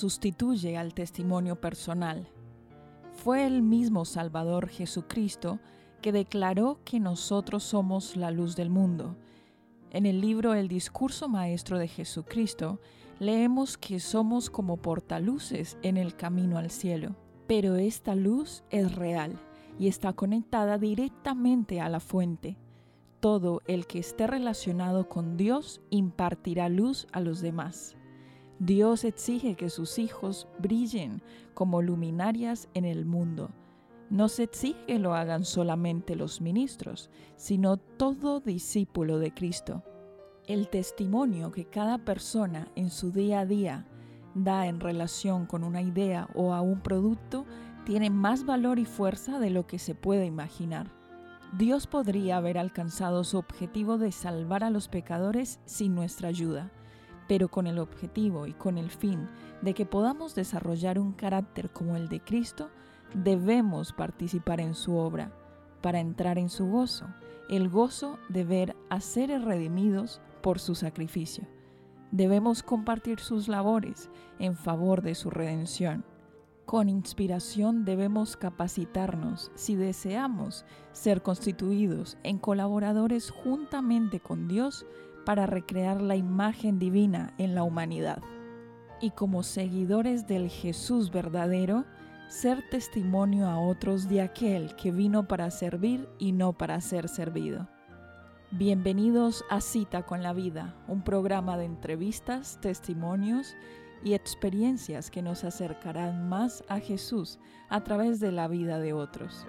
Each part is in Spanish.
Sustituye al testimonio personal. Fue el mismo Salvador Jesucristo que declaró que nosotros somos la luz del mundo. En el libro El discurso maestro de Jesucristo leemos que somos como portaluces en el camino al cielo. Pero esta luz es real y está conectada directamente a la fuente. Todo el que esté relacionado con Dios impartirá luz a los demás. Dios exige que sus hijos brillen como luminarias en el mundo. No se exige que lo hagan solamente los ministros, sino todo discípulo de Cristo. El testimonio que cada persona en su día a día da en relación con una idea o a un producto tiene más valor y fuerza de lo que se puede imaginar. Dios podría haber alcanzado su objetivo de salvar a los pecadores sin nuestra ayuda, pero con el objetivo y con el fin de que podamos desarrollar un carácter como el de Cristo, debemos participar en su obra para entrar en su gozo, el gozo de ver a seres redimidos por su sacrificio. Debemos compartir sus labores en favor de su redención. Con inspiración debemos capacitarnos si deseamos ser constituidos en colaboradores juntamente con Dios para recrear la imagen divina en la humanidad. Y como seguidores del Jesús verdadero, ser testimonio a otros de aquel que vino para servir y no para ser servido. Bienvenidos a Cita con la Vida, un programa de entrevistas, testimonios y experiencias que nos acercarán más a Jesús a través de la vida de otros.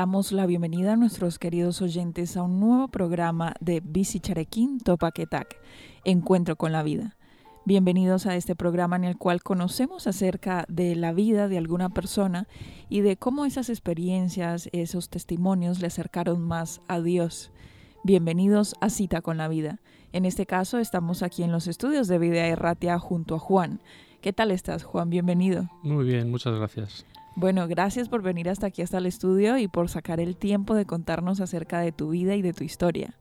Damos la bienvenida a nuestros queridos oyentes a un nuevo programa de Bici Charequín Topaquetac, Encuentro con la Vida. Bienvenidos a este programa en el cual conocemos acerca de la vida de alguna persona y de cómo esas experiencias, esos testimonios le acercaron más a Dios. Bienvenidos a Cita con la Vida. En este caso estamos aquí en los estudios de Vida Erratia junto a Juan. ¿Qué tal estás, Juan? Bienvenido. Muy bien, muchas gracias. Bueno, gracias por venir hasta aquí, hasta el estudio y por sacar el tiempo de contarnos acerca de tu vida y de tu historia.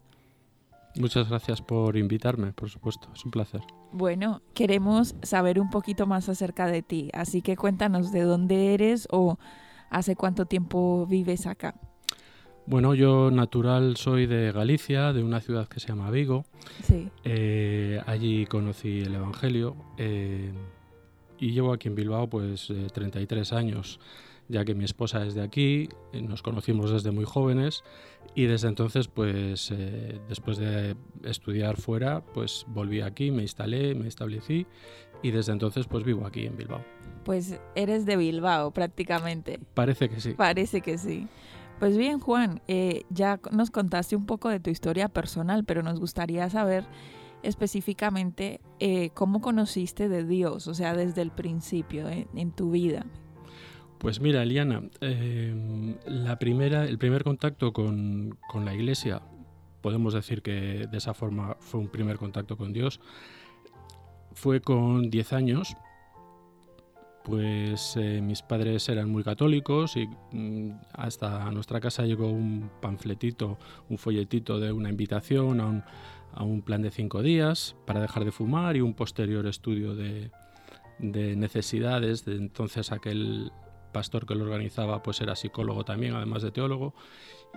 Muchas gracias por invitarme, por supuesto, es un placer. Bueno, queremos saber un poquito más acerca de ti, así que cuéntanos de dónde eres o hace cuánto tiempo vives acá. Bueno, yo natural soy de Galicia, de una ciudad que se llama Vigo. Sí. Eh, allí conocí el Evangelio. Eh, y llevo aquí en Bilbao pues 33 años ya que mi esposa es de aquí, eh, nos conocimos desde muy jóvenes y desde entonces, pues eh, después de estudiar fuera, pues volví aquí, me instalé, me establecí y desde entonces pues vivo aquí en Bilbao. Pues eres de Bilbao prácticamente. Parece que sí. Parece que sí. Pues bien, Juan, eh, ya nos contaste un poco de tu historia personal, pero nos gustaría saber específicamente cómo conociste de Dios, o sea, desde el principio en tu vida. Pues mira, Eliana, em, la primera, el primer contacto con, la iglesia, podemos decir que de esa forma fue un primer contacto con Dios, fue con 10 años, pues eh, mis padres eran muy católicos y mm, hasta nuestra casa llegó un panfletito, un folletito de una invitación a un, a un plan de cinco días para dejar de fumar y un posterior estudio de, de necesidades de entonces aquel pastor que lo organizaba pues era psicólogo también, además de teólogo,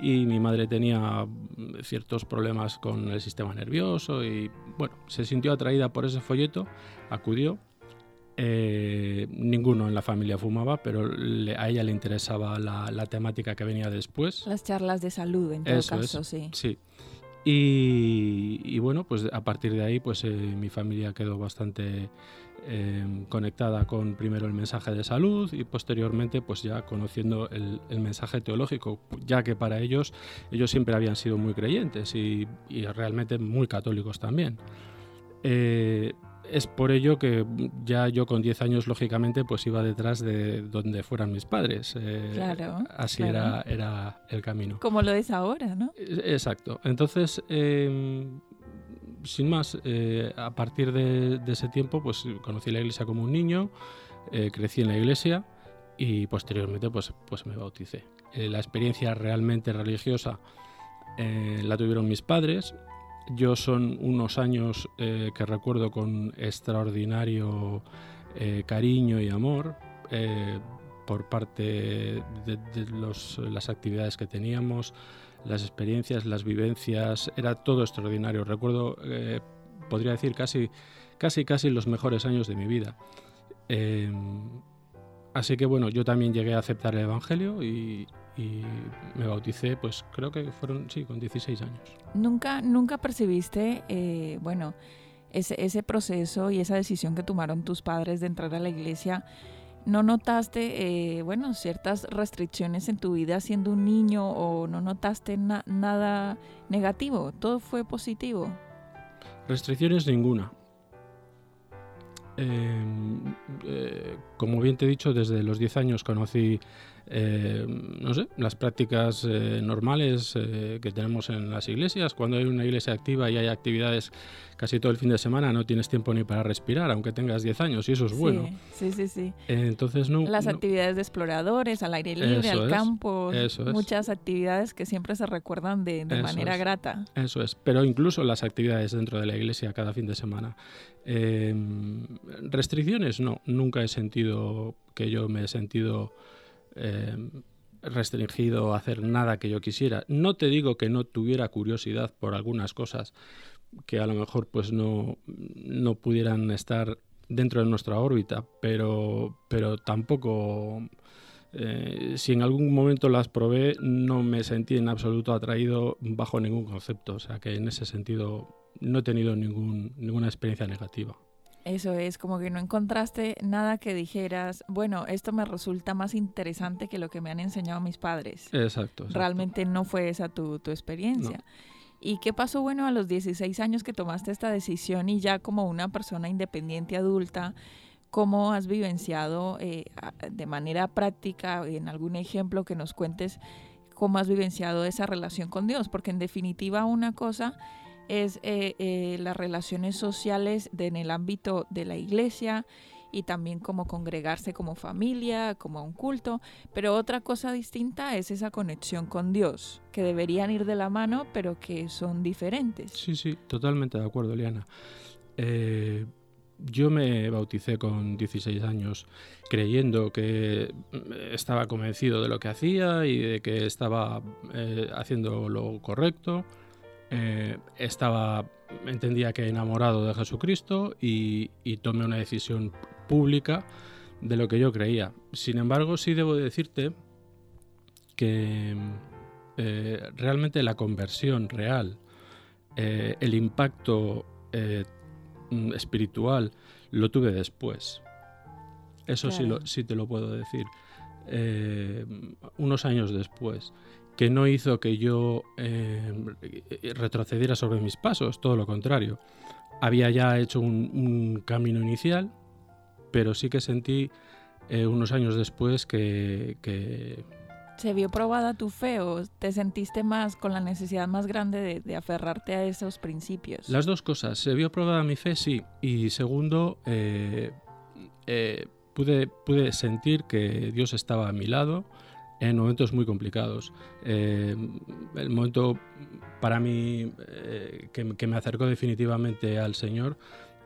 y mi madre tenía ciertos problemas con el sistema nervioso y bueno, se sintió atraída por ese folleto, acudió. Eh, ninguno en la familia fumaba, pero a ella le interesaba la, temática que venía después. Las charlas de salud, en todo caso, sí. Sí. Y, bueno, pues a partir de ahí, pues eh, mi familia quedó bastante Em, conectada con primero el mensaje de salud y posteriormente pues ya conociendo el, mensaje teológico, ya que para ellos ellos siempre habían sido muy creyentes y, realmente muy católicos también. Eh, es por ello que ya yo con 10 años, lógicamente, pues iba detrás de donde fueran mis padres. Eh, claro. Así Era, era el camino. Como lo es ahora, ¿no? Exacto. Entonces, eh, sin más, eh, a partir de, ese tiempo, pues conocí la iglesia como un niño, eh, crecí en la iglesia y posteriormente, pues, pues me bauticé. La experiencia realmente religiosa la tuvieron mis padres. Yo son unos años que recuerdo con extraordinario cariño y amor por parte de, las actividades que teníamos, las experiencias, las vivencias, era todo extraordinario. Recuerdo, eh, podría decir, casi, casi, casi los mejores años de mi vida. Em, así que bueno, yo también llegué a aceptar el Evangelio y, me bauticé, pues creo que fueron, sí, con 16 años. ¿Nunca, nunca percibiste, eh, bueno, ese, ese proceso y esa decisión que tomaron tus padres de entrar a la iglesia? ¿No notaste, eh, bueno, ciertas restricciones en tu vida siendo un niño o no notaste nada negativo? ¿Todo fue positivo? Restricciones ninguna. Em, eh, como bien te he dicho, desde los 10 años conocí eh, no sé, las prácticas eh, normales eh, que tenemos en las iglesias. Cuando hay una iglesia activa y hay actividades casi todo el fin de semana, no tienes tiempo ni para respirar, aunque tengas 10 años, y eso es bueno. Sí, sí, sí. entonces, no, las actividades de exploradores, al aire libre, al campo, muchas actividades que siempre se recuerdan de, manera grata. Eso es, pero incluso las actividades dentro de la iglesia cada fin de semana. restricciones, no, nunca he sentido que yo me he sentido eh, restringido a hacer nada que yo quisiera. No te digo que no tuviera curiosidad por algunas cosas que a lo mejor pues no, no pudieran estar dentro de nuestra órbita, pero, pero tampoco, eh, si en algún momento las probé, no me sentí en absoluto atraído bajo ningún concepto. O sea que en ese sentido no he tenido ningún, ninguna experiencia negativa. Eso es, como que no encontraste nada que dijeras, bueno, esto me resulta más interesante que lo que me han enseñado mis padres. Exacto. Realmente no fue esa tu, experiencia. ¿Y qué pasó, bueno, a los 16 años que tomaste esta decisión y ya como una persona independiente adulta, cómo has vivenciado eh, de manera práctica, en algún ejemplo que nos cuentes, cómo has vivenciado esa relación con Dios? Porque en definitiva una cosa es eh, eh, las relaciones sociales en el ámbito de la iglesia y también como congregarse como familia, como un culto, pero otra cosa distinta es esa conexión con Dios, que deberían ir de la mano, pero que son diferentes. Sí, sí, totalmente de acuerdo, Liana. Eh, yo me bauticé con 16 años creyendo que estaba convencido de lo que hacía y de que estaba haciendo lo correcto eh, estaba, entendía que enamorado de Jesucristo y, tomé una decisión pública de lo que yo creía. Sin embargo, sí debo decirte que eh, realmente la conversión real, eh, el impacto eh, mm, espiritual, lo tuve después. Eso sí, lo, sí te lo puedo decir. unos años después que no hizo que yo retrocediera sobre mis pasos, todo lo contrario. Había ya hecho un camino inicial, pero sí que sentí eh, unos años después que, ¿Se vio probada tu fe o te sentiste más con la necesidad más grande de, aferrarte a esos principios? Las dos cosas. Se vio probada mi fe, sí. Y segundo, eh, eh, pude, pude sentir que Dios estaba a mi lado en momentos muy complicados. el momento para mí que, que, me acercó definitivamente al Señor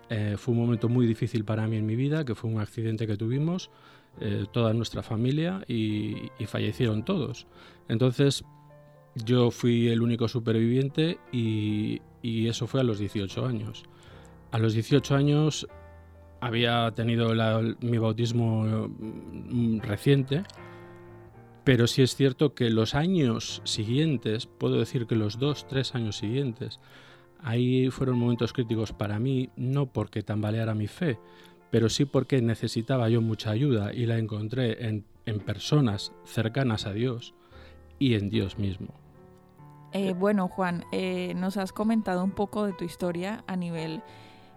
eh, fue un momento muy difícil para mí en mi vida, que fue un accidente que tuvimos, eh, toda nuestra familia, y, fallecieron todos. Entonces yo fui el único superviviente y, eso fue a los 18 años. A los 18 años había tenido mi bautismo mm, reciente, pero sí es cierto que los años siguientes, puedo decir que los dos, tres años siguientes, Ahí fueron momentos críticos para mí, no porque tambaleara mi fe, pero sí porque necesitaba yo mucha ayuda y la encontré en, personas cercanas a Dios y en Dios mismo. Eh, bueno, Juan, eh, nos has comentado un poco de tu historia a nivel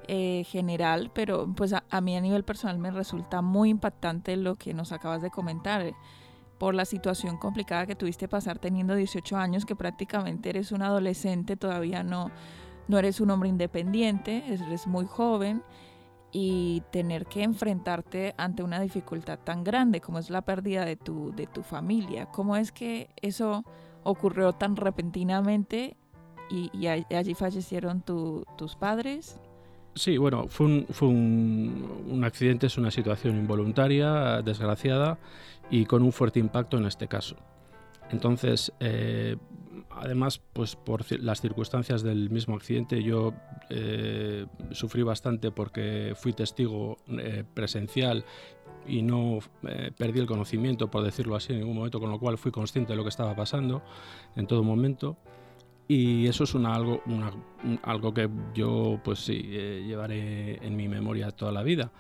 eh, general, pero pues a, a, mí a nivel personal me resulta muy impactante lo que nos acabas de comentar por la situación complicada que tuviste pasar teniendo 18 años, que prácticamente eres un adolescente, todavía no, no eres un hombre independiente, eres muy joven y tener que enfrentarte ante una dificultad tan grande como es la pérdida de tu, de tu familia. ¿Cómo es que eso ocurrió tan repentinamente y, allí fallecieron tus padres? Sí, bueno, fue, un, fue un, un, accidente, es una situación involuntaria, desgraciada y con un fuerte impacto en este caso. Entonces, eh, además, pues por las circunstancias del mismo accidente, yo eh, sufrí bastante porque fui testigo eh, presencial y no perdí el conocimiento, por decirlo así, en ningún momento, con lo cual fui consciente de lo que estaba pasando en todo momento. Y eso es algo, algo que yo pues sí, llevaré en mi memoria toda la vida.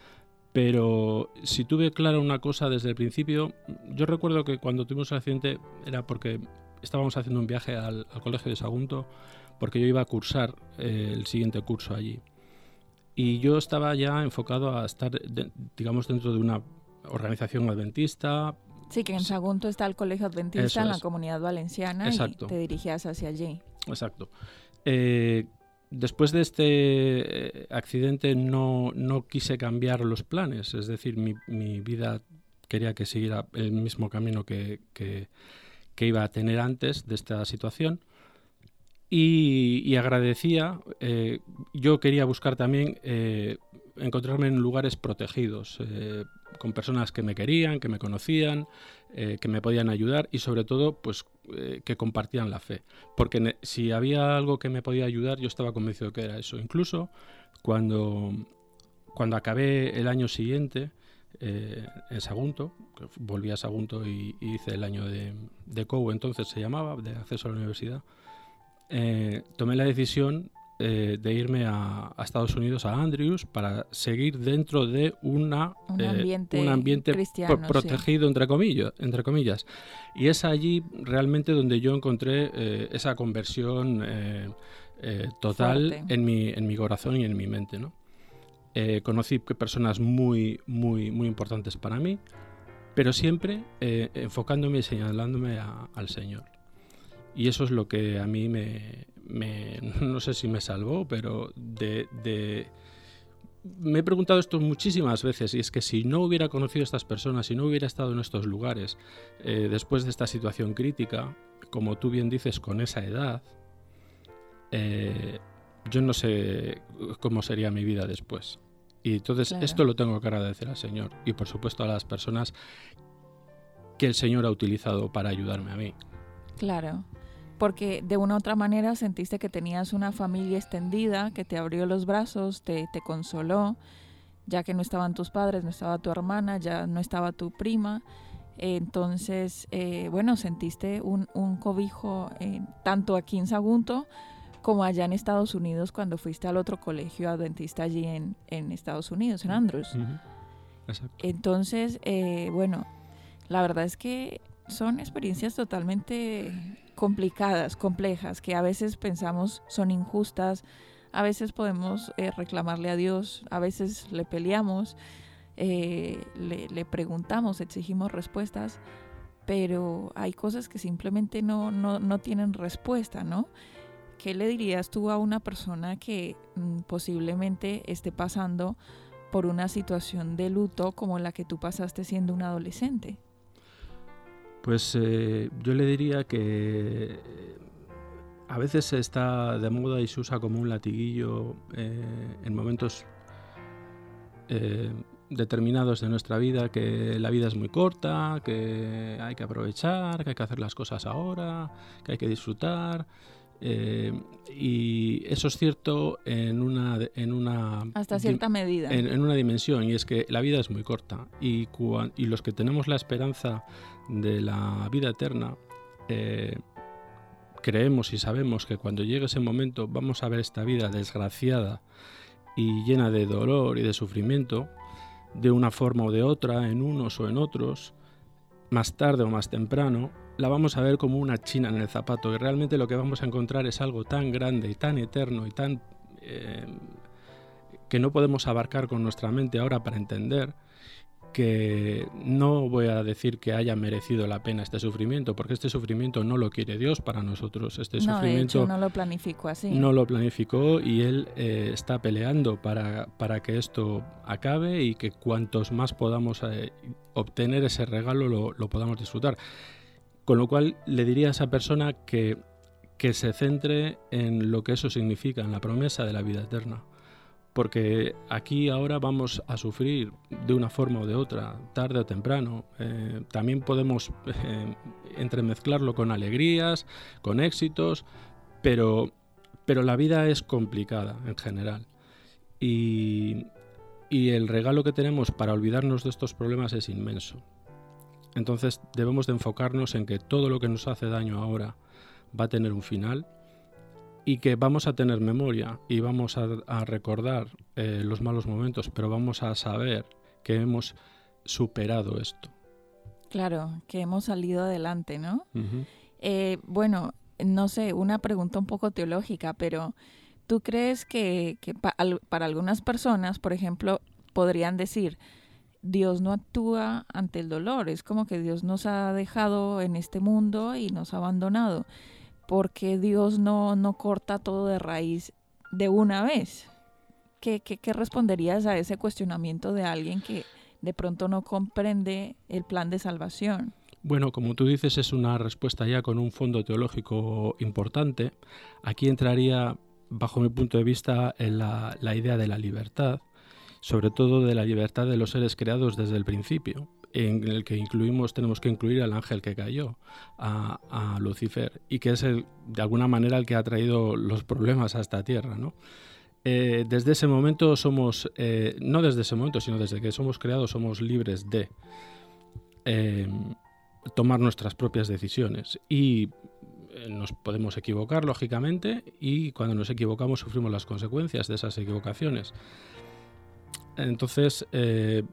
Pero si tuve clara una cosa desde el principio, yo recuerdo que cuando tuvimos el accidente era porque estábamos haciendo un viaje al, colegio de Sagunto porque yo iba a cursar eh, el siguiente curso allí. Y yo estaba ya enfocado a estar, digamos, dentro de una organización adventista. Sí, que en Sagunto está el colegio adventista en la comunidad valenciana Exacto. y te dirigías hacia allí. Exacto. Eh, después de este eh, accidente no, no, quise cambiar los planes, es decir, mi, mi vida quería que siguiera el mismo camino que, que iba a tener antes de esta situación. Y, agradecía, eh, yo quería buscar también encontrarme en lugares protegidos, con personas que me querían, que me conocían, que me podían ayudar y sobre todo pues que compartían la fe. Porque si había algo que me podía ayudar, yo estaba convencido que era eso. Incluso cuando, cuando acabé el año siguiente, eh, en Sagunto, volví a Sagunto y, hice el año de, de COU, entonces se llamaba, de acceso a la universidad, eh, tomé la decisión eh, de irme a, Estados Unidos, a Andrews, para seguir dentro de una, un ambiente, protegido, entre, comillas, entre comillas. Y es allí realmente donde yo encontré esa conversión total en mi, en mi corazón y en mi mente. ¿no? Eh, conocí personas muy, muy, muy importantes para mí, pero siempre eh, enfocándome y señalándome al Señor. Y eso es lo que a mí me, no sé si me salvó, pero de, me he preguntado esto muchísimas veces y es que si no hubiera conocido a estas personas, si no hubiera estado en estos lugares, eh, después de esta situación crítica, como tú bien dices, con esa edad, yo no sé cómo sería mi vida después. Y entonces esto lo tengo que agradecer al Señor y por supuesto a las personas que el Señor ha utilizado para ayudarme a mí. Claro, porque de una u otra manera sentiste que tenías una familia extendida que te abrió los brazos, te, te consoló, ya que no estaban tus padres, no estaba tu hermana, ya no estaba tu prima. Entonces, eh, bueno, sentiste un, cobijo eh, tanto aquí en Sagunto como allá en Estados Unidos cuando fuiste al otro colegio adventista allí en, Estados Unidos, en Andrews. Entonces, eh, bueno, la verdad es que son experiencias totalmente complicadas, complejas, que a veces pensamos son injustas, a veces podemos eh, reclamarle a Dios, a veces le peleamos, eh, le, preguntamos, exigimos respuestas, pero hay cosas que simplemente no, no, tienen respuesta, ¿no? ¿Qué le dirías tú a una persona que mm, posiblemente esté pasando por una situación de luto como la que tú pasaste siendo un adolescente? Pues eh, yo le diría que a veces está de moda y se usa como un latiguillo eh, en momentos eh, determinados de nuestra vida, que la vida es muy corta, que hay que aprovechar, que hay que hacer las cosas ahora, que hay que disfrutar. Y eso es cierto en una en una hasta cierta medida. en, una dimensión y es que la vida es muy corta y, y los que tenemos la esperanza de la vida eterna, eh, creemos y sabemos que cuando llegue ese momento vamos a ver esta vida desgraciada y llena de dolor y de sufrimiento, de una forma o de otra, en unos o en otros, más tarde o más temprano, la vamos a ver como una china en el zapato y realmente lo que vamos a encontrar es algo tan grande y tan eterno y tan... Eh, que no podemos abarcar con nuestra mente ahora para entender, que no voy a decir que haya merecido la pena este sufrimiento, porque este sufrimiento no lo quiere Dios para nosotros. Este no, sufrimiento no lo planificó así. No lo planificó y Él eh, está peleando para, para, que esto acabe y que cuantos más podamos eh, obtener ese regalo lo, lo, podamos disfrutar. Con lo cual le diría a esa persona que, que se centre en lo que eso significa, en la promesa de la vida eterna porque aquí ahora vamos a sufrir de una forma o de otra, tarde o temprano. Eh, también podemos eh, entremezclarlo con alegrías, con éxitos, pero, pero la vida es complicada en general. Y, y el regalo que tenemos para olvidarnos de estos problemas es inmenso. Entonces debemos de enfocarnos en que todo lo que nos hace daño ahora va a tener un final y que vamos a tener memoria y vamos a, recordar eh, los malos momentos, pero vamos a saber que hemos superado esto. Claro, que hemos salido adelante, ¿no? Eh, bueno, no sé, una pregunta un poco teológica, pero ¿tú crees que, para algunas personas, por ejemplo, podrían decir, Dios no actúa ante el dolor, es como que Dios nos ha dejado en este mundo y nos ha abandonado? Porque Dios no, no corta todo de raíz de una vez. ¿Qué, qué, responderías a ese cuestionamiento de alguien que de pronto no comprende el plan de salvación? Bueno, como tú dices, es una respuesta ya con un fondo teológico importante. Aquí entraría, bajo mi punto de vista, en la, la idea de la libertad, sobre todo de la libertad de los seres creados desde el principio en el que incluimos, tenemos que incluir al ángel que cayó, a, Lucifer, y que es el, de alguna manera el que ha traído los problemas a esta tierra. ¿no? Eh, desde ese momento somos, eh, no desde ese momento, sino desde que somos creados, somos libres de em, tomar nuestras propias decisiones. Y eh, nos podemos equivocar, lógicamente, y cuando nos equivocamos sufrimos las consecuencias de esas equivocaciones. Entonces, eh,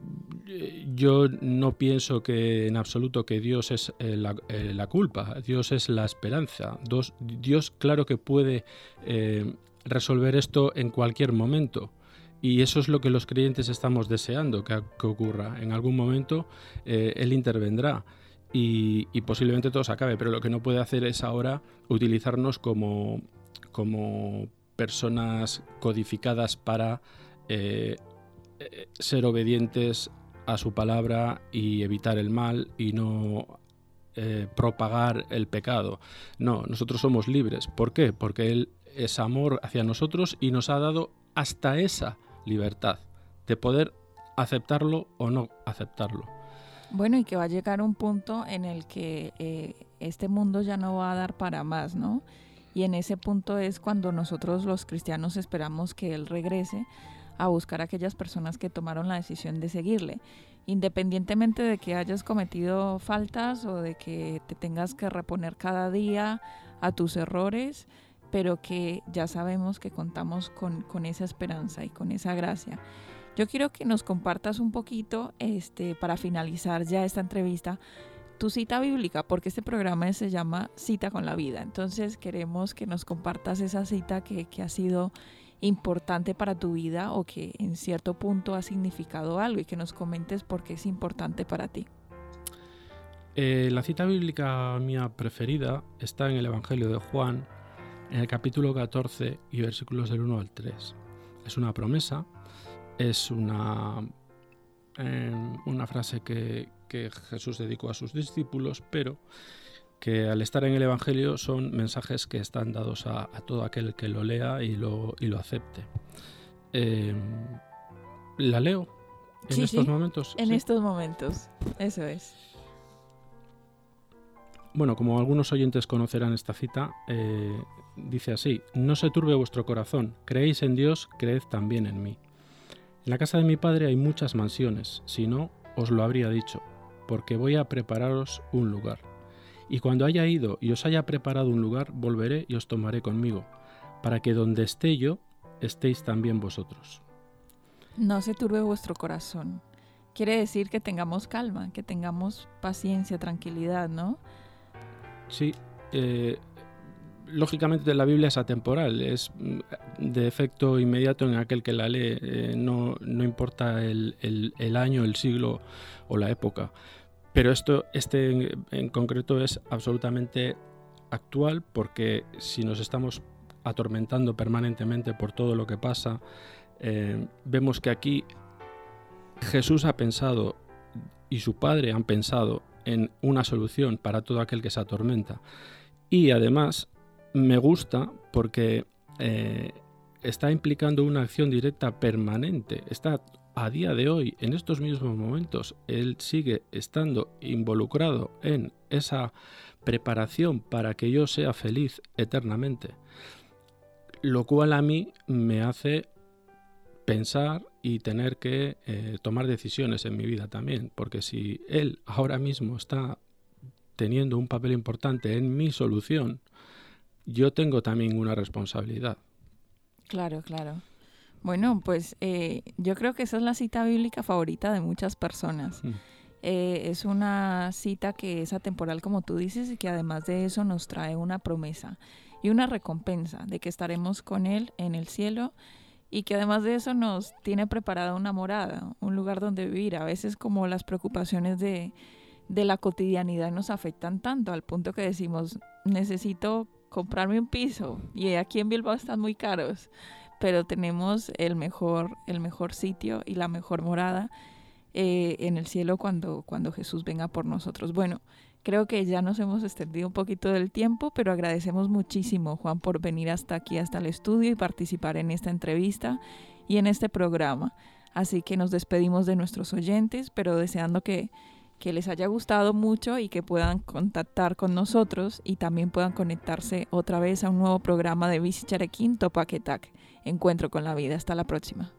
yo no pienso que en absoluto que Dios es eh, eh, la, culpa, Dios es la esperanza. Dios, claro que puede resolver esto en cualquier momento. Y eso es lo que los creyentes estamos deseando que, ocurra. En algún momento Él intervendrá y, posiblemente todo se acabe, pero lo que no puede hacer es ahora utilizarnos como, como personas codificadas para eh, ser obedientes a su palabra y evitar el mal y no eh, propagar el pecado. No, nosotros somos libres. ¿Por qué? Porque Él es amor hacia nosotros y nos ha dado hasta esa libertad de poder aceptarlo o no aceptarlo. Bueno, y que va a llegar un punto en el que eh, este mundo ya no va a dar para más, ¿no? Y en ese punto es cuando nosotros los cristianos esperamos que Él regrese a buscar a aquellas personas que tomaron la decisión de seguirle, independientemente de que hayas cometido faltas o de que te tengas que reponer cada día a tus errores, pero que ya sabemos que contamos con, con esa esperanza y con esa gracia. Yo quiero que nos compartas un poquito, este, para finalizar ya esta entrevista, tu cita bíblica, porque este programa se llama Cita con la Vida. Entonces queremos que nos compartas esa cita que, que ha sido importante para tu vida o que en cierto punto ha significado algo y que nos comentes por qué es importante para ti. Eh, la cita bíblica mía preferida está en el Evangelio de Juan, en el capítulo 14 y versículos del 1 al 3. Es una promesa, es una, em, una frase que, que Jesús dedicó a sus discípulos, pero que al estar en el Evangelio son mensajes que están dados a, todo aquel que lo lea y lo, y lo acepte. Em, ¿La leo en estos momentos? En estos momentos, eso es. Bueno, como algunos oyentes conocerán esta cita, eh, dice así, no se turbe vuestro corazón, creéis en Dios, creed también en mí. En la casa de mi padre hay muchas mansiones, si no, os lo habría dicho, porque voy a prepararos un lugar. Y cuando haya ido y os haya preparado un lugar, volveré y os tomaré conmigo, para que donde esté yo, estéis también vosotros. No se turbe vuestro corazón. Quiere decir que tengamos calma, que tengamos paciencia, tranquilidad, ¿no? Sí, eh, lógicamente la Biblia es atemporal, es mm, de efecto inmediato en aquel que la lee, eh, no, importa el, año, el siglo o la época. Pero esto, este en, concreto es absolutamente actual porque si nos estamos atormentando permanentemente por todo lo que pasa, eh, vemos que aquí Jesús ha pensado y su Padre han pensado en una solución para todo aquel que se atormenta. Y además me gusta porque eh, está implicando una acción directa permanente. Está a día de hoy, en estos mismos momentos, él sigue estando involucrado en esa preparación para que yo sea feliz eternamente. Lo cual a mí me hace pensar y tener que eh, tomar decisiones en mi vida también, porque si él ahora mismo está teniendo un papel importante en mi solución, yo tengo también una responsabilidad. Claro, claro. Bueno, pues eh, yo creo que esa es la cita bíblica favorita de muchas personas. Mm. Eh, es una cita que es atemporal, como tú dices, y que además de eso nos trae una promesa y una recompensa de que estaremos con Él en el cielo y que además de eso nos tiene preparada una morada, un lugar donde vivir. A veces como las preocupaciones de, de la cotidianidad nos afectan tanto al punto que decimos, necesito comprarme un piso y aquí en Bilbao están muy caros, pero tenemos el mejor, el mejor sitio y la mejor morada eh, en el cielo cuando, cuando Jesús venga por nosotros. Bueno, creo que ya nos hemos extendido un poquito del tiempo, pero agradecemos muchísimo, Juan, por venir hasta aquí, hasta el estudio y participar en esta entrevista y en este programa. Así que nos despedimos de nuestros oyentes, pero deseando que que les haya gustado mucho y que puedan contactar con nosotros y también puedan conectarse otra vez a un nuevo programa de ViciCharequín Topaquetac. Encuentro con la vida. Hasta la próxima.